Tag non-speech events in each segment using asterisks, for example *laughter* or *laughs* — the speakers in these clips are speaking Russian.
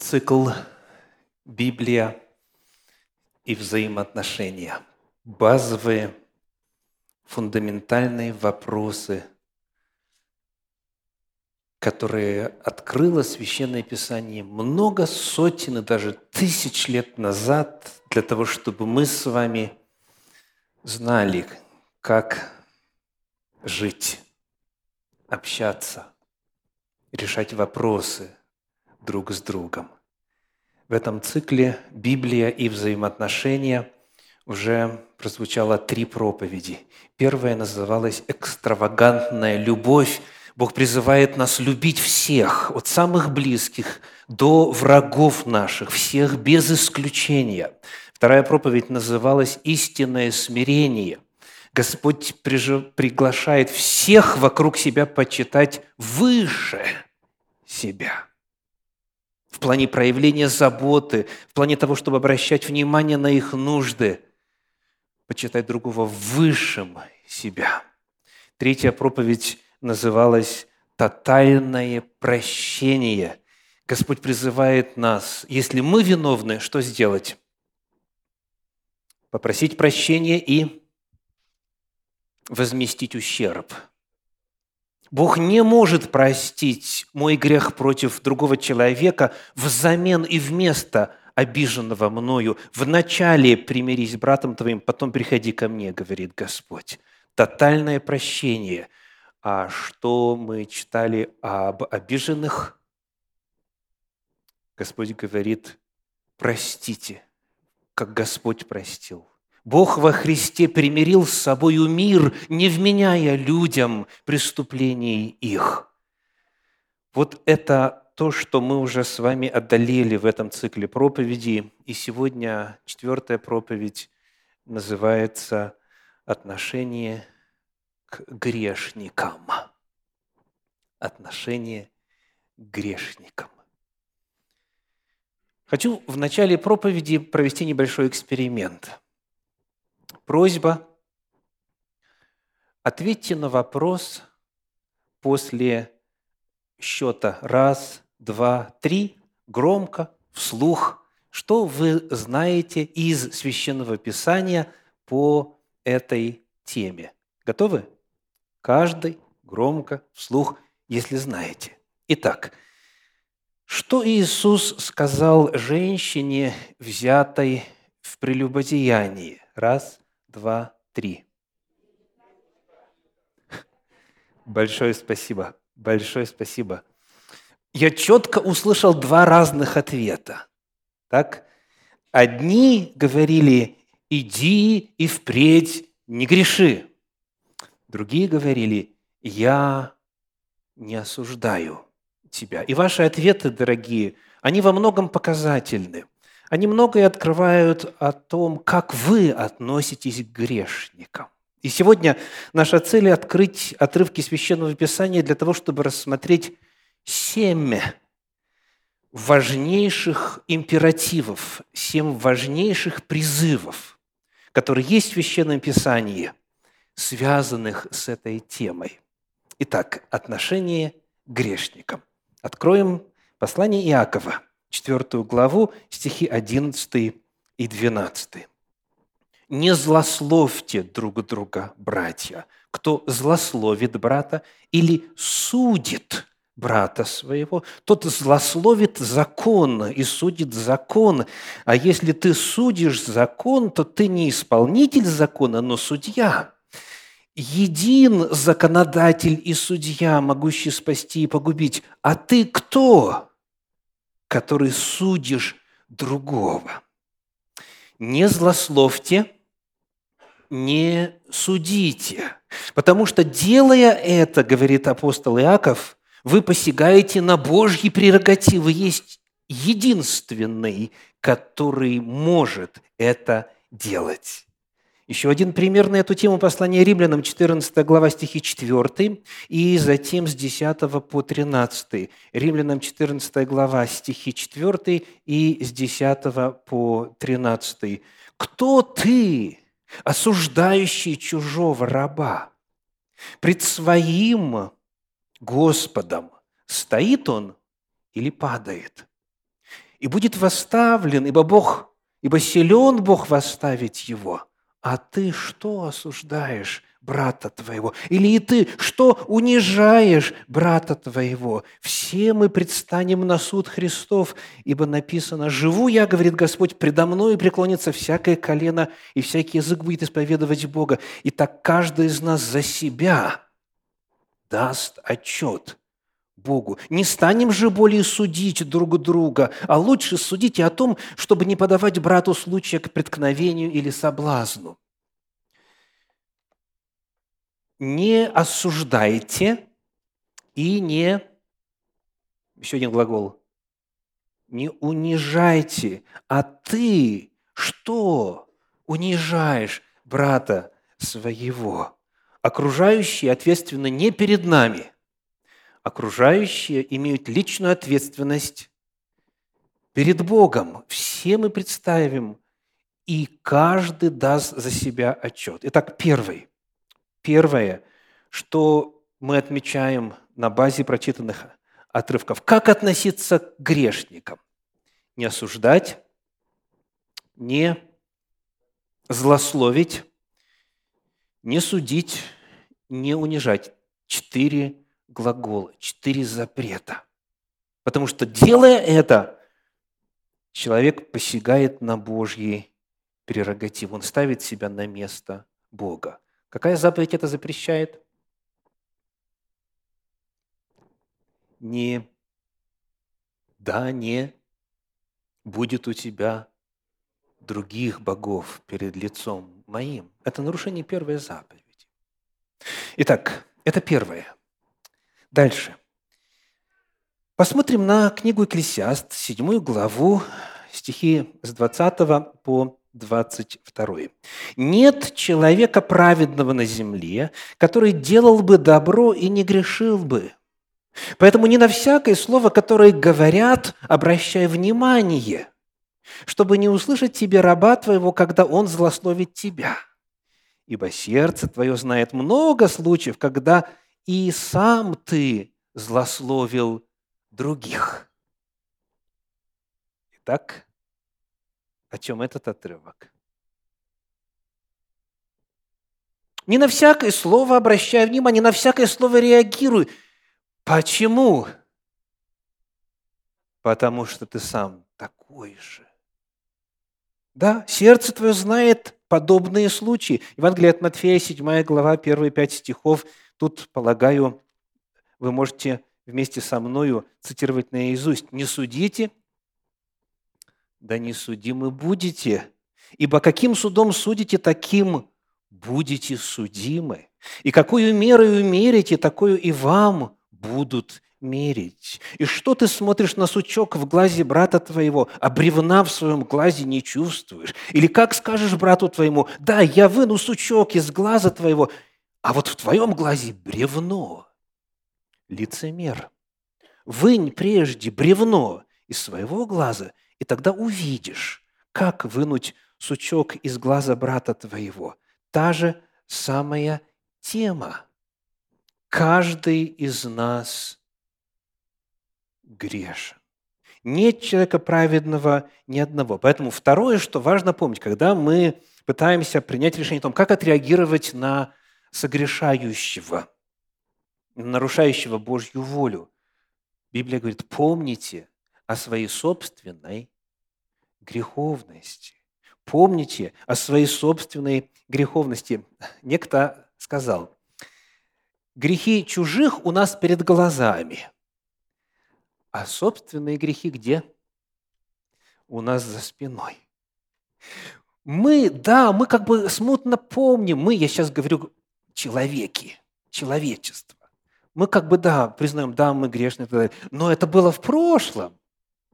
Цикл «Библия и взаимоотношения». Базовые, фундаментальные вопросы, которые открыло Священное Писание много сотен и даже тысяч лет назад для того, чтобы мы с вами знали, как жить, общаться, решать вопросы – друг с другом. В этом цикле «Библия и взаимоотношения» уже прозвучало три проповеди. Первая называлась «Экстравагантная любовь». Бог призывает нас любить всех, от самых близких до врагов наших, всех без исключения. Вторая проповедь называлась «Истинное смирение». Господь приглашает всех вокруг себя почитать выше себя – в плане проявления заботы, в плане того, чтобы обращать внимание на их нужды, почитать другого высшим себя. Третья проповедь называлась «Тотальное прощение». Господь призывает нас, если мы виновны, что сделать? Попросить прощения и возместить ущерб – Бог не может простить мой грех против другого человека взамен и вместо обиженного мною. Вначале примирись с братом твоим, потом приходи ко мне, говорит Господь. Тотальное прощение. А что мы читали об обиженных? Господь говорит, простите, как Господь простил. Бог во Христе примирил с собою мир, не вменяя людям преступлений их. Вот это то, что мы уже с вами одолели в этом цикле проповеди. И сегодня четвертая проповедь называется «Отношение к грешникам». Отношение к грешникам. Хочу в начале проповеди провести небольшой эксперимент – Просьба – ответьте на вопрос после счета раз, два, три, громко, вслух, что вы знаете из Священного Писания по этой теме. Готовы? Каждый громко, вслух, если знаете. Итак, что Иисус сказал женщине, взятой в прелюбодеянии? Раз, два, три. Большое спасибо. Большое спасибо. Я четко услышал два разных ответа. Так? Одни говорили, иди и впредь не греши. Другие говорили, я не осуждаю тебя. И ваши ответы, дорогие, они во многом показательны. Они многое открывают о том, как вы относитесь к грешникам. И сегодня наша цель – открыть отрывки Священного Писания для того, чтобы рассмотреть семь важнейших императивов, семь важнейших призывов, которые есть в Священном Писании, связанных с этой темой. Итак, отношение к грешникам. Откроем послание Иакова – 4 главу, стихи 11 и 12. «Не злословьте друг друга, братья. Кто злословит брата или судит брата своего, тот злословит закон и судит закон. А если ты судишь закон, то ты не исполнитель закона, но судья. Един законодатель и судья, могущий спасти и погубить. А ты кто? Который судишь другого. Не злословьте, не судите, потому что, делая это, говорит апостол Иаков, вы посягаете на Божьи прерогативы. Есть единственный, который может это делать. Еще один пример на эту тему послания римлянам, 14 глава, стихи 4, и затем с 10 по 13. Римлянам 14 глава, стихи 4 и с 10 по 13. «Кто ты, осуждающий чужого раба? Пред своим Господом стоит он или падает? и будет восставлен, ибо Бог, ибо силен Бог восставить его. А ты что осуждаешь брата твоего? Или и ты что унижаешь брата твоего? Все мы предстанем на суд Христов, ибо написано, «Живу я, — говорит Господь, — предо мною преклонится всякое колено, и всякий язык будет исповедовать Бога. И так каждый из нас за себя даст отчет Богу. Не станем же более судить друг друга, а лучше судите о том, чтобы не подавать брату случая к преткновению или соблазну. Не осуждайте и не... Еще один глагол. Не унижайте, а ты что унижаешь брата своего? Окружающие ответственны не перед нами – окружающие имеют личную ответственность перед Богом. Все мы представим, и каждый даст за себя отчет. Итак, первый. Первое, что мы отмечаем на базе прочитанных отрывков. Как относиться к грешникам? Не осуждать, не злословить, не судить, не унижать. Четыре глаголы, четыре запрета. Потому что, делая это, человек посягает на Божьи прерогативы. Он ставит себя на место Бога. Какая заповедь это запрещает? Не, да, не будет у тебя других богов перед лицом моим. Это нарушение первой заповеди. Итак, это первое – Дальше. Посмотрим на книгу Экклесиаст, седьмую главу, стихи с 20 по 22. «Нет человека праведного на земле, который делал бы добро и не грешил бы. Поэтому не на всякое слово, которое говорят, обращай внимание, чтобы не услышать тебе раба твоего, когда он злословит тебя. Ибо сердце твое знает много случаев, когда и сам ты злословил других. Итак, о чем этот отрывок? Не на всякое слово обращай внимание, на всякое слово реагируй. Почему? Потому что ты сам такой же. Да, сердце твое знает подобные случаи. Евангелие от Матфея, 7 глава, первые пять стихов – Тут, полагаю, вы можете вместе со мною цитировать наизусть. «Не судите, да не судимы будете, ибо каким судом судите, таким будете судимы. И какую мерою мерите, такую и вам будут мерить. И что ты смотришь на сучок в глазе брата твоего, а бревна в своем глазе не чувствуешь? Или как скажешь брату твоему, да, я выну сучок из глаза твоего, а вот в твоем глазе бревно, лицемер. Вынь прежде бревно из своего глаза, и тогда увидишь, как вынуть сучок из глаза брата твоего. Та же самая тема. Каждый из нас грешен. Нет человека праведного ни одного. Поэтому второе, что важно помнить, когда мы пытаемся принять решение о том, как отреагировать на согрешающего, нарушающего Божью волю. Библия говорит, помните о своей собственной греховности. Помните о своей собственной греховности. Некто сказал, грехи чужих у нас перед глазами, а собственные грехи где? У нас за спиной. Мы, да, мы как бы смутно помним, мы, я сейчас говорю человеки, человечество. Мы как бы, да, признаем, да, мы грешны, но это было в прошлом.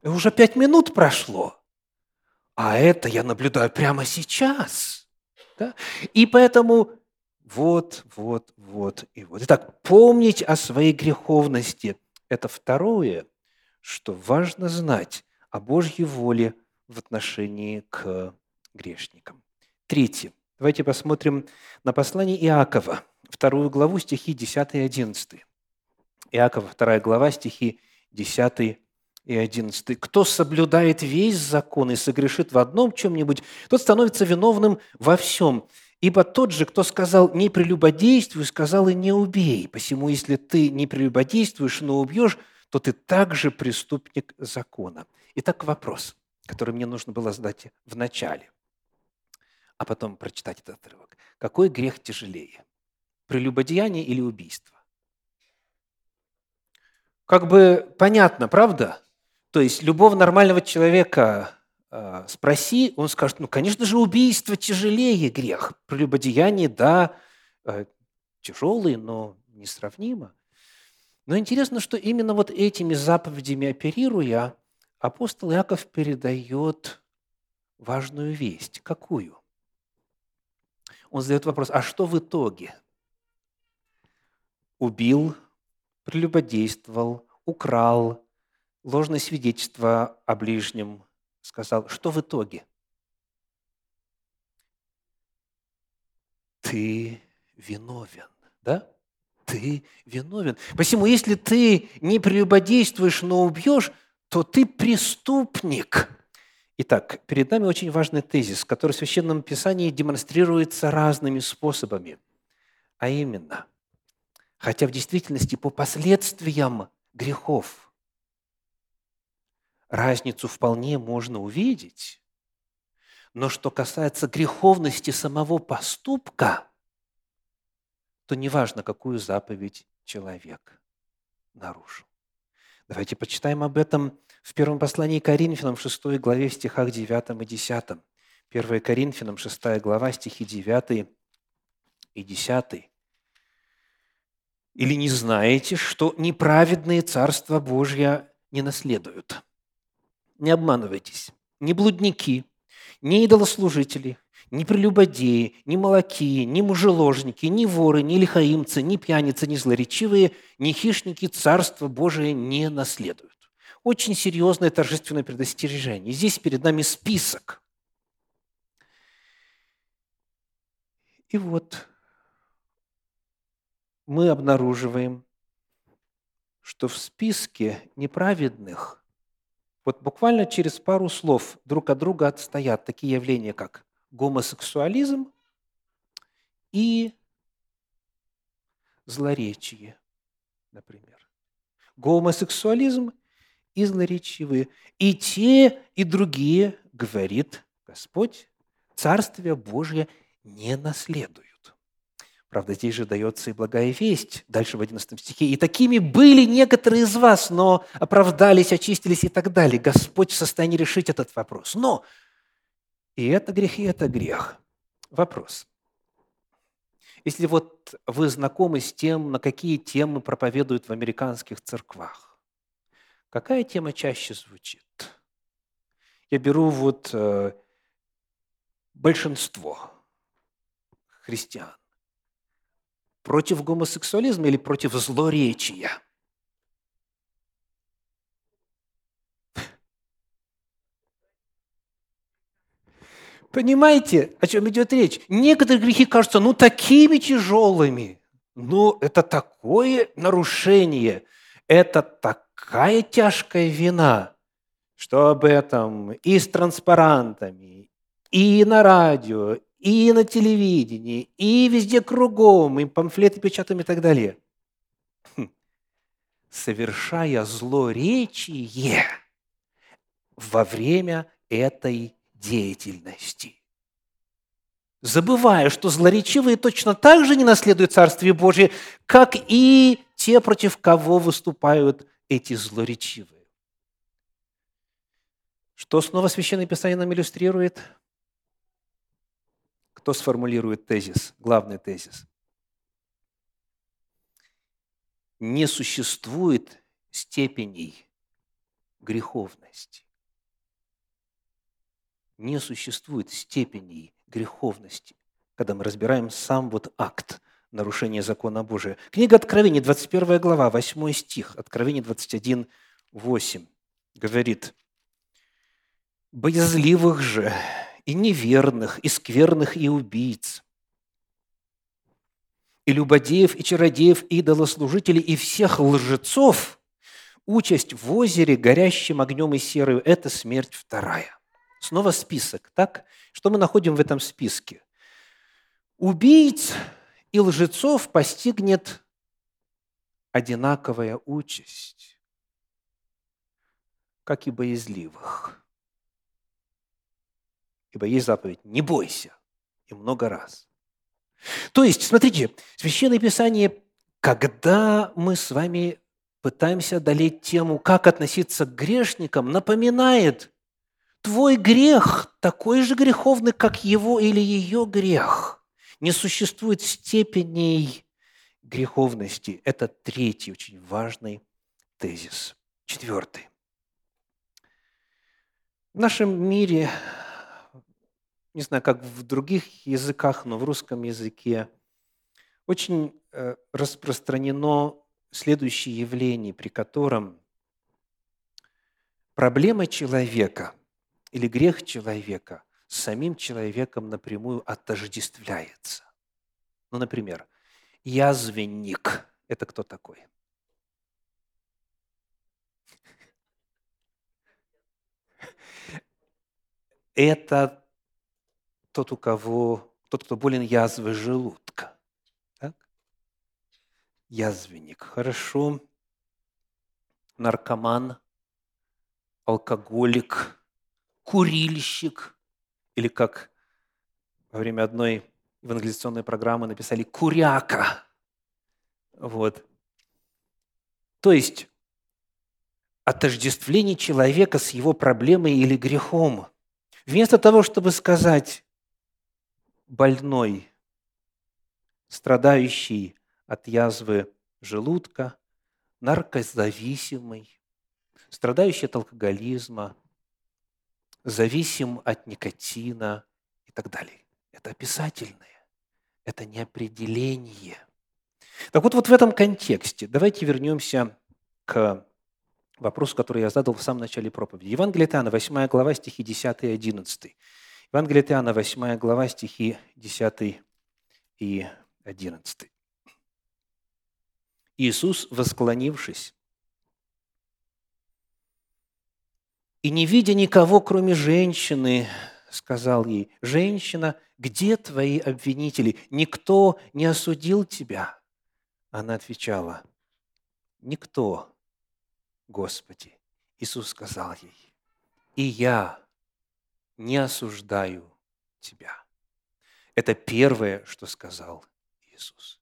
И уже пять минут прошло. А это я наблюдаю прямо сейчас. Да? И поэтому вот, вот, вот и вот. Итак, помнить о своей греховности – это второе, что важно знать о Божьей воле в отношении к грешникам. Третье. Давайте посмотрим на послание Иакова, вторую главу, стихи 10 и 11. Иакова, вторая глава, стихи 10 и и 11. «Кто соблюдает весь закон и согрешит в одном чем-нибудь, тот становится виновным во всем. Ибо тот же, кто сказал «не прелюбодействуй», сказал и «не убей». Посему, если ты не прелюбодействуешь, но убьешь, то ты также преступник закона. Итак, вопрос, который мне нужно было задать в начале, а потом прочитать этот отрывок. Какой грех тяжелее? Прелюбодеяние или убийство? Как бы понятно, правда? То есть любого нормального человека э, спроси, он скажет, ну, конечно же, убийство тяжелее грех. Прелюбодеяние, да, э, тяжелый, но несравнимо. Но интересно, что именно вот этими заповедями оперируя, апостол Иаков передает важную весть. Какую? Он задает вопрос, а что в итоге? Убил, прелюбодействовал, украл, ложное свидетельство о ближнем сказал. Что в итоге? Ты виновен, да? Ты виновен. Посему, если ты не прелюбодействуешь, но убьешь, то ты преступник. Итак, перед нами очень важный тезис, который в Священном Писании демонстрируется разными способами. А именно, хотя в действительности по последствиям грехов разницу вполне можно увидеть, но что касается греховности самого поступка, то неважно, какую заповедь человек нарушил. Давайте почитаем об этом в первом послании Коринфянам, 6 главе, в стихах 9 и 10. 1 Коринфянам, 6 глава, стихи 9 и 10. «Или не знаете, что неправедные Царство Божье не наследуют? Не обманывайтесь. Ни блудники, ни идолослужители, ни прелюбодеи, ни молоки, ни мужеложники, ни воры, ни лихаимцы, ни пьяницы, ни злоречивые, ни хищники Царство Божие не наследуют. Очень серьезное торжественное предостережение. Здесь перед нами список. И вот мы обнаруживаем, что в списке неправедных вот буквально через пару слов друг от друга отстоят такие явления, как гомосексуализм и злоречие, например. Гомосексуализм и злоречивые. И те, и другие, говорит Господь, Царствие Божье не наследуют. Правда, здесь же дается и благая весть, дальше в 11 стихе. «И такими были некоторые из вас, но оправдались, очистились и так далее». Господь в состоянии решить этот вопрос. Но и это грех, и это грех. Вопрос. Если вот вы знакомы с тем, на какие темы проповедуют в американских церквах, какая тема чаще звучит? Я беру вот э, большинство христиан. Против гомосексуализма или против злоречия – Понимаете, о чем идет речь? Некоторые грехи кажутся, ну, такими тяжелыми. Ну, это такое нарушение, это такая тяжкая вина, что об этом и с транспарантами, и на радио, и на телевидении, и везде кругом, и памфлеты печатаем и так далее. Хм. Совершая злоречие во время этой деятельности. Забывая, что злоречивые точно так же не наследуют Царствие Божие, как и те, против кого выступают эти злоречивые. Что снова Священное Писание нам иллюстрирует? Кто сформулирует тезис, главный тезис? Не существует степеней греховности не существует степеней греховности, когда мы разбираем сам вот акт нарушения закона Божия. Книга Откровения, 21 глава, 8 стих, Откровение 21, 8, говорит, «Боязливых же и неверных, и скверных, и убийц, и любодеев, и чародеев, и идолослужителей, и всех лжецов Участь в озере, горящим огнем и серою – это смерть вторая. Снова список, так? Что мы находим в этом списке? Убийц и лжецов постигнет одинаковая участь, как и боязливых. Ибо есть заповедь «не бойся» и много раз. То есть, смотрите, Священное Писание, когда мы с вами пытаемся одолеть тему, как относиться к грешникам, напоминает, твой грех такой же греховный, как его или ее грех. Не существует степеней греховности. Это третий очень важный тезис. Четвертый. В нашем мире, не знаю, как в других языках, но в русском языке, очень э, распространено следующее явление, при котором проблема человека или грех человека с самим человеком напрямую отождествляется. Ну, например, язвенник – это кто такой? Это тот, у кого, тот, кто болен язвой желудка. Так? Язвенник. Хорошо. Наркоман, алкоголик, курильщик, или как во время одной евангелизационной программы написали «куряка». Вот. То есть отождествление человека с его проблемой или грехом. Вместо того, чтобы сказать больной, страдающий от язвы желудка, наркозависимый, страдающий от алкоголизма, зависим от никотина и так далее. Это описательное, это не определение. Так вот, вот в этом контексте давайте вернемся к вопросу, который я задал в самом начале проповеди. Евангелие Иоанна, 8 глава, стихи 10 и 11. Евангелие Иоанна, 8 глава, стихи 10 и 11. Иисус, восклонившись, И не видя никого, кроме женщины, сказал ей, «Женщина, где твои обвинители? Никто не осудил тебя?» Она отвечала, «Никто, Господи». Иисус сказал ей, «И я не осуждаю тебя». Это первое, что сказал Иисус.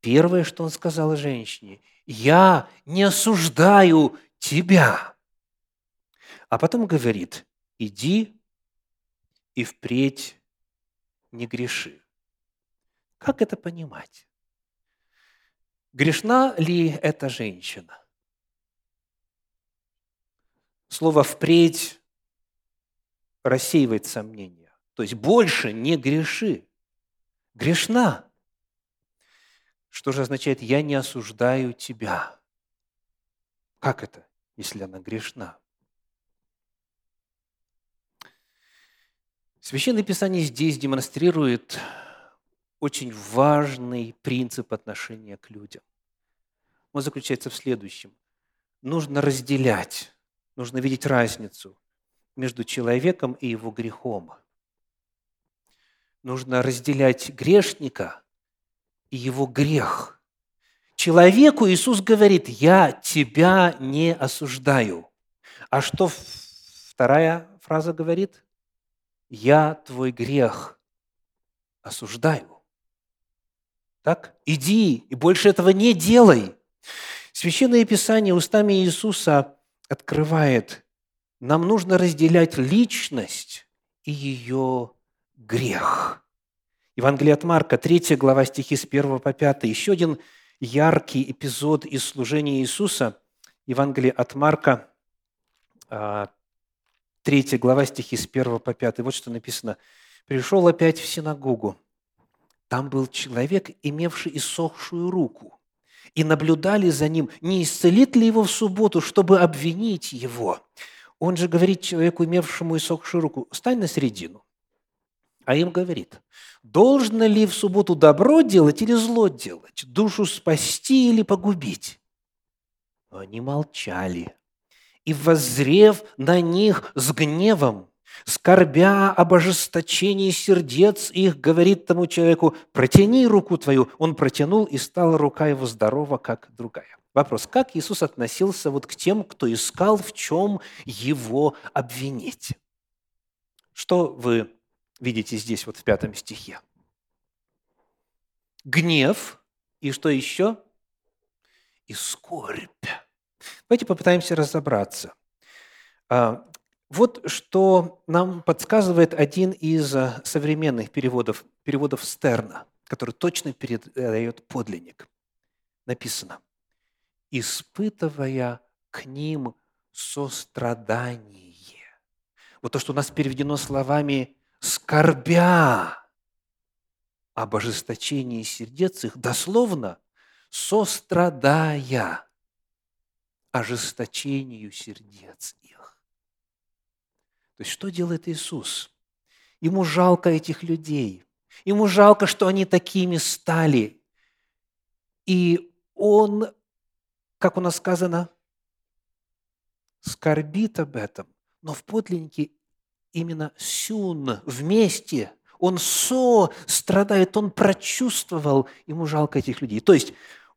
Первое, что Он сказал женщине, «Я не осуждаю тебя». А потом говорит, иди и впредь не греши. Как это понимать? Грешна ли эта женщина? Слово «впредь» рассеивает сомнения. То есть больше не греши. Грешна. Что же означает «я не осуждаю тебя»? Как это, если она грешна? Священное Писание здесь демонстрирует очень важный принцип отношения к людям. Он заключается в следующем. Нужно разделять, нужно видеть разницу между человеком и его грехом. Нужно разделять грешника и его грех. Человеку Иисус говорит, я тебя не осуждаю. А что вторая фраза говорит? Я твой грех осуждаю. Так? Иди и больше этого не делай. Священное Писание устами Иисуса открывает, нам нужно разделять личность и ее грех. Евангелие от Марка, 3 глава стихи с 1 по 5. Еще один яркий эпизод из служения Иисуса. Евангелие от Марка, а, 3 глава стихи с 1 по 5. Вот что написано. «Пришел опять в синагогу. Там был человек, имевший иссохшую руку. И наблюдали за ним, не исцелит ли его в субботу, чтобы обвинить его. Он же говорит человеку, имевшему иссохшую руку, стань на середину. А им говорит, должно ли в субботу добро делать или зло делать, душу спасти или погубить? Но они молчали. И, воззрев на них с гневом, скорбя об ожесточении сердец их, говорит тому человеку, протяни руку твою. Он протянул, и стала рука его здорова, как другая. Вопрос, как Иисус относился вот к тем, кто искал, в чем его обвинить? Что вы видите здесь, вот в пятом стихе? Гнев и что еще? И скорбь. Давайте попытаемся разобраться. А, вот что нам подсказывает один из а, современных переводов, переводов Стерна, который точно передает подлинник. Написано, испытывая к ним сострадание. Вот то, что у нас переведено словами «скорбя об ожесточении сердец их», дословно «сострадая ожесточению сердец их». То есть, что делает Иисус? Ему жалко этих людей. Ему жалко, что они такими стали. И Он как у нас сказано, скорбит об этом, но в подлиннике именно сюн, вместе, он со страдает, он прочувствовал, ему жалко этих людей. То есть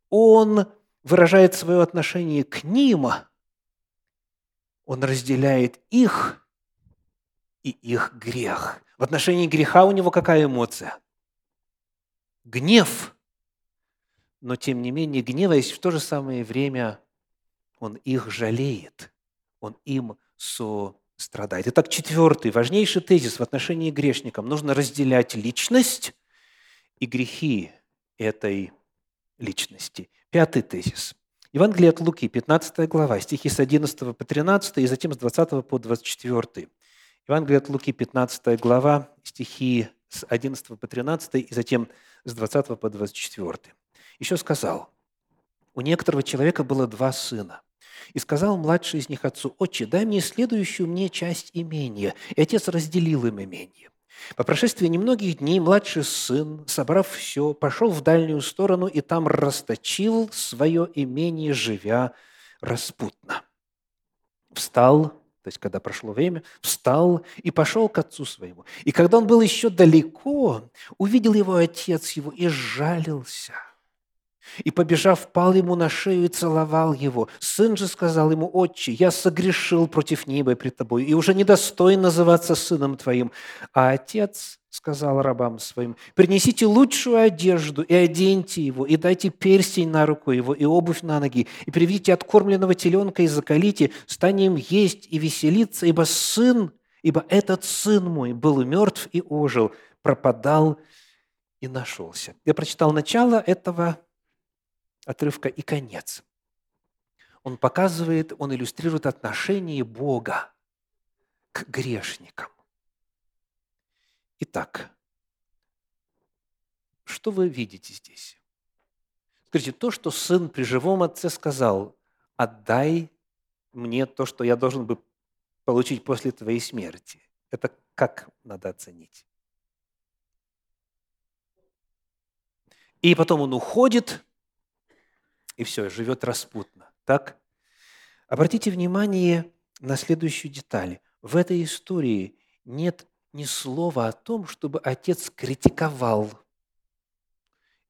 он выражает свое отношение к ним, он разделяет их и их грех. В отношении греха у него какая эмоция? Гнев но тем не менее, гневаясь, в то же самое время он их жалеет, он им сострадает. Итак, четвертый, важнейший тезис в отношении к грешникам. Нужно разделять личность и грехи этой личности. Пятый тезис. Евангелие от Луки, 15 глава, стихи с 11 по 13 и затем с 20 по 24. Евангелие от Луки, 15 глава, стихи с 11 по 13 и затем с 20 по 24. Еще сказал, у некоторого человека было два сына. И сказал младший из них отцу, «Отче, дай мне следующую мне часть имения». И отец разделил им имение. По прошествии немногих дней младший сын, собрав все, пошел в дальнюю сторону и там расточил свое имение, живя распутно. Встал, то есть когда прошло время, встал и пошел к отцу своему. И когда он был еще далеко, увидел его отец его и сжалился – и, побежав, пал ему на шею и целовал его. Сын же сказал ему, «Отче, я согрешил против неба пред тобой, и уже недостоин называться сыном твоим». А отец сказал рабам своим, «Принесите лучшую одежду и оденьте его, и дайте перстень на руку его, и обувь на ноги, и приведите откормленного теленка и закалите, станем есть и веселиться, ибо сын, ибо этот сын мой был мертв и ожил, пропадал и нашелся». Я прочитал начало этого отрывка и конец. Он показывает, он иллюстрирует отношение Бога к грешникам. Итак, что вы видите здесь? Скажите, то, что сын при живом отце сказал, отдай мне то, что я должен бы получить после твоей смерти. Это как надо оценить? И потом он уходит, и все, живет распутно. Так? Обратите внимание на следующую деталь. В этой истории нет ни слова о том, чтобы отец критиковал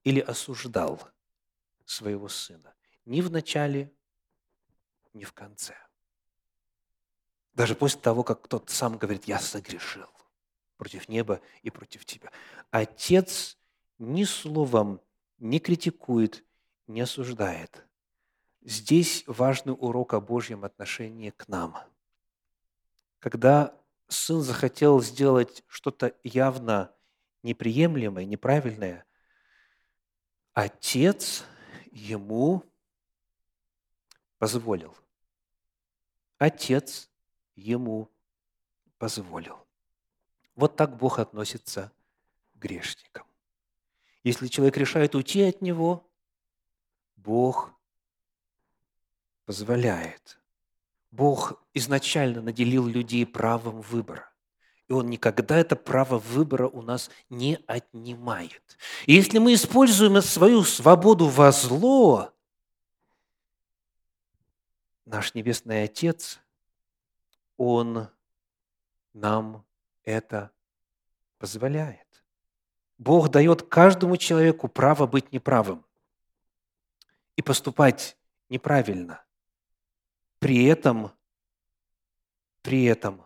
или осуждал своего сына. Ни в начале, ни в конце. Даже после того, как тот сам говорит, я согрешил против неба и против тебя. Отец ни словом не критикует, не осуждает. Здесь важный урок о Божьем отношении к нам. Когда сын захотел сделать что-то явно неприемлемое, неправильное, отец ему позволил. Отец ему позволил. Вот так Бог относится к грешникам. Если человек решает уйти от Него, Бог позволяет. Бог изначально наделил людей правом выбора. И Он никогда это право выбора у нас не отнимает. И если мы используем свою свободу во зло, наш Небесный Отец, Он нам это позволяет. Бог дает каждому человеку право быть неправым и поступать неправильно. При этом, при этом,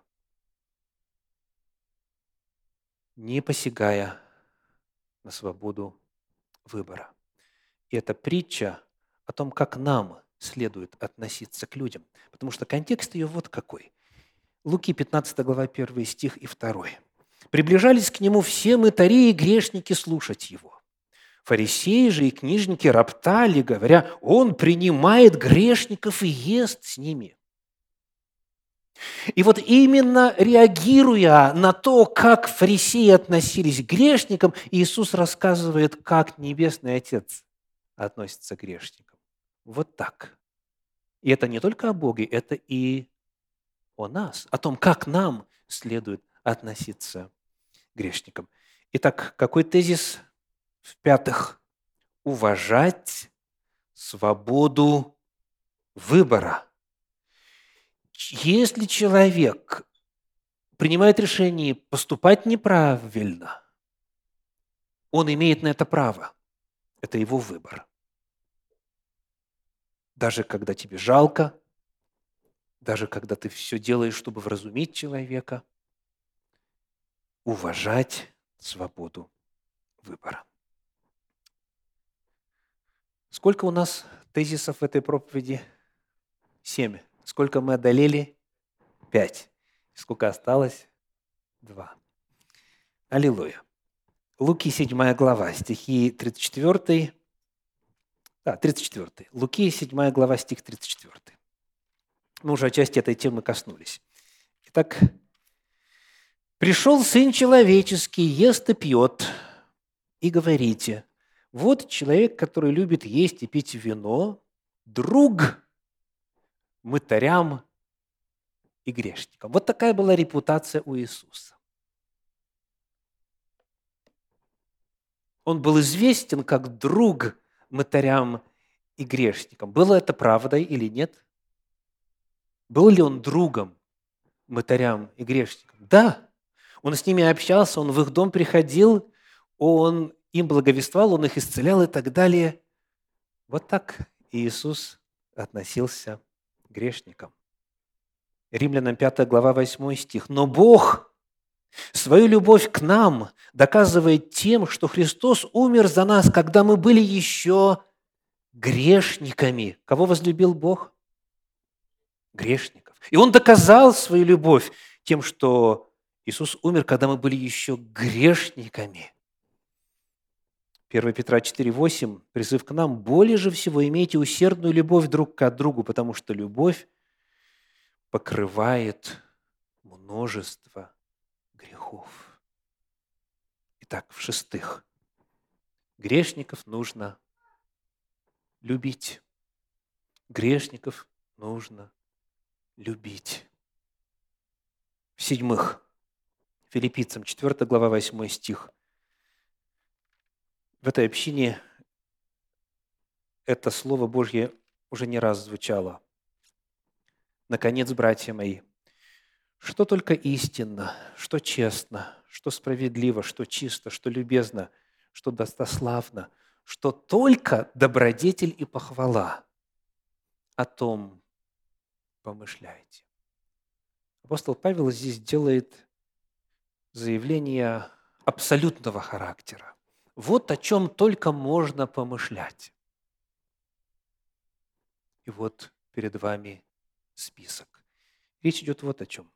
не посягая на свободу выбора. И это притча о том, как нам следует относиться к людям. Потому что контекст ее вот какой. Луки 15 глава 1 стих и 2. «Приближались к нему все мытари и грешники слушать его. Фарисеи же и книжники роптали, говоря, он принимает грешников и ест с ними. И вот именно реагируя на то, как фарисеи относились к грешникам, Иисус рассказывает, как Небесный Отец относится к грешникам. Вот так. И это не только о Боге, это и о нас, о том, как нам следует относиться к грешникам. Итак, какой тезис в-пятых, уважать свободу выбора. Если человек принимает решение поступать неправильно, он имеет на это право. Это его выбор. Даже когда тебе жалко, даже когда ты все делаешь, чтобы вразумить человека, уважать свободу выбора. Сколько у нас тезисов в этой проповеди? Семь. Сколько мы одолели? Пять. Сколько осталось? Два. Аллилуйя. Луки 7 глава, стихи 34. Да, 34. Луки 7 глава, стих 34. Мы уже отчасти этой темы коснулись. Итак, «Пришел Сын Человеческий, ест и пьет, и говорите, вот человек, который любит есть и пить вино, друг мытарям и грешникам. Вот такая была репутация у Иисуса. Он был известен как друг мытарям и грешникам. Было это правдой или нет? Был ли он другом мытарям и грешникам? Да. Он с ними общался, он в их дом приходил, он им благовествовал, Он их исцелял и так далее. Вот так Иисус относился к грешникам. Римлянам 5 глава 8 стих. «Но Бог свою любовь к нам доказывает тем, что Христос умер за нас, когда мы были еще грешниками». Кого возлюбил Бог? Грешников. И Он доказал свою любовь тем, что Иисус умер, когда мы были еще грешниками – 1 Петра 4,8, призыв к нам, «Более же всего имейте усердную любовь друг к другу, потому что любовь покрывает множество грехов». Итак, в-шестых, грешников нужно любить. Грешников нужно любить. В-седьмых, Филиппийцам 4 глава 8 стих – в этой общине это Слово Божье уже не раз звучало. Наконец, братья мои, что только истинно, что честно, что справедливо, что чисто, что любезно, что достославно, что только добродетель и похвала, о том помышляйте. Апостол Павел здесь делает заявление абсолютного характера. Вот о чем только можно помышлять. И вот перед вами список. Речь идет вот о чем.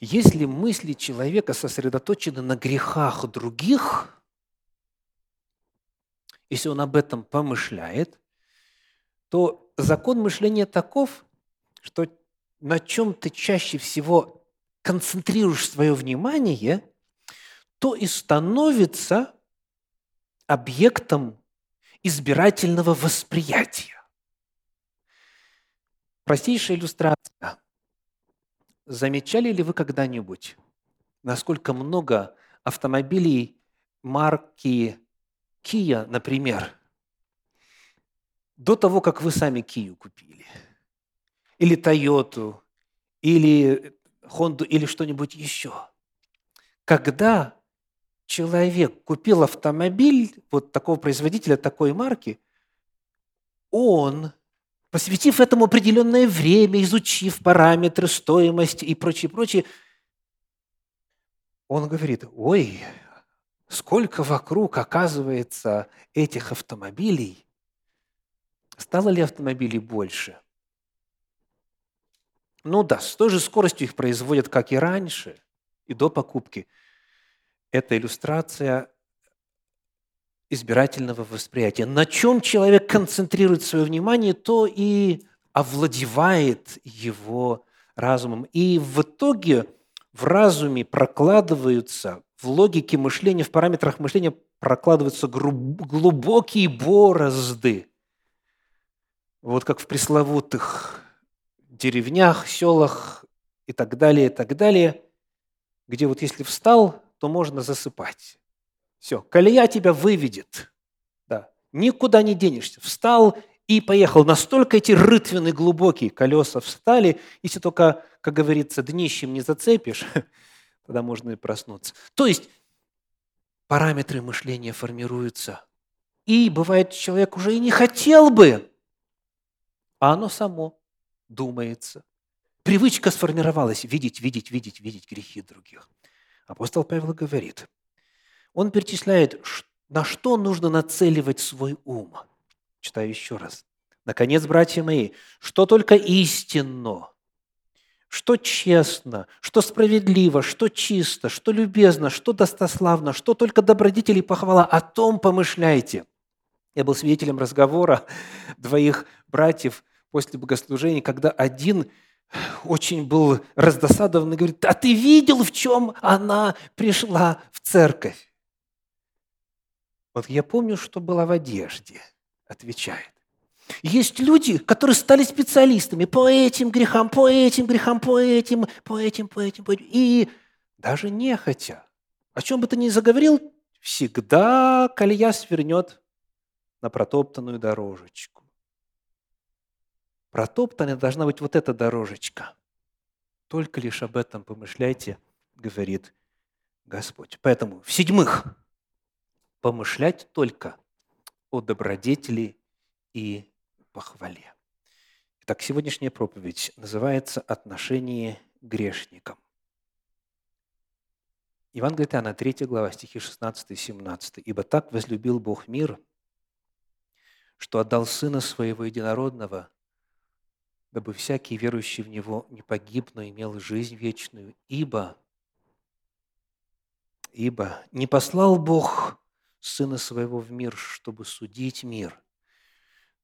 Если мысли человека сосредоточены на грехах других, если он об этом помышляет, то закон мышления таков, что на чем ты чаще всего концентрируешь свое внимание – то и становится объектом избирательного восприятия. Простейшая иллюстрация. Замечали ли вы когда-нибудь, насколько много автомобилей марки Kia, например, до того, как вы сами Кию купили? или Тойоту, или Хонду, или что-нибудь еще. Когда человек купил автомобиль вот такого производителя, такой марки, он, посвятив этому определенное время, изучив параметры, стоимость и прочее, прочее, он говорит, ой, сколько вокруг оказывается этих автомобилей, стало ли автомобилей больше? Ну да, с той же скоростью их производят, как и раньше, и до покупки. Это иллюстрация избирательного восприятия. На чем человек концентрирует свое внимание, то и овладевает его разумом. И в итоге в разуме прокладываются, в логике мышления, в параметрах мышления прокладываются глубокие борозды. Вот как в пресловутых деревнях, селах и так далее, и так далее, где вот если встал, то можно засыпать. Все, колея тебя выведет. Да. Никуда не денешься. Встал и поехал. Настолько эти рытвины глубокие, колеса встали, если только, как говорится, днищем не зацепишь, *laughs* тогда можно и проснуться. То есть параметры мышления формируются. И бывает, человек уже и не хотел бы, а оно само думается. Привычка сформировалась видеть, видеть, видеть, видеть грехи других. Апостол Павел говорит, он перечисляет, на что нужно нацеливать свой ум. Читаю еще раз. Наконец, братья мои, что только истинно, что честно, что справедливо, что чисто, что любезно, что достославно, что только добродетели похвала, о том помышляйте. Я был свидетелем разговора двоих братьев после богослужения, когда один очень был раздосадован и говорит, а ты видел, в чем она пришла в церковь? Вот я помню, что была в одежде, отвечает. Есть люди, которые стали специалистами по этим грехам, по этим грехам, по этим, по этим, по этим, по этим. И даже нехотя, о чем бы ты ни заговорил, всегда колея свернет на протоптанную дорожечку. Протоптанная должна быть вот эта дорожечка. Только лишь об этом помышляйте, говорит Господь. Поэтому, в-седьмых, помышлять только о добродетели и похвале. Итак, сегодняшняя проповедь называется «Отношение к грешникам». Евангелие Иоанна, 3 глава, стихи 16 и 17. «Ибо так возлюбил Бог мир, что отдал Сына Своего Единородного, дабы всякий верующий в Него не погиб, но имел жизнь вечную. Ибо, ибо не послал Бог Сына Своего в мир, чтобы судить мир,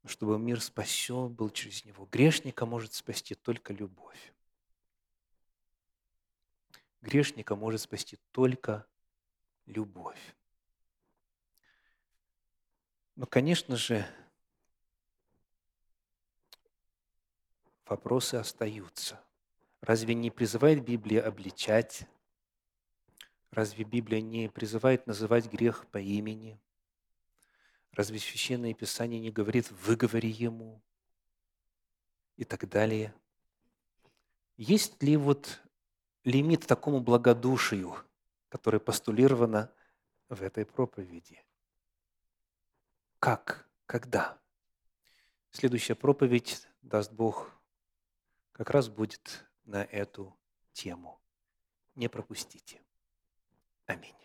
но чтобы мир спасен был через Него. Грешника может спасти только любовь. Грешника может спасти только любовь. Но, конечно же, вопросы остаются. Разве не призывает Библия обличать? Разве Библия не призывает называть грех по имени? Разве Священное Писание не говорит «выговори ему» и так далее? Есть ли вот лимит такому благодушию, которое постулировано в этой проповеди? Как? Когда? Следующая проповедь, даст Бог, как раз будет на эту тему. Не пропустите. Аминь.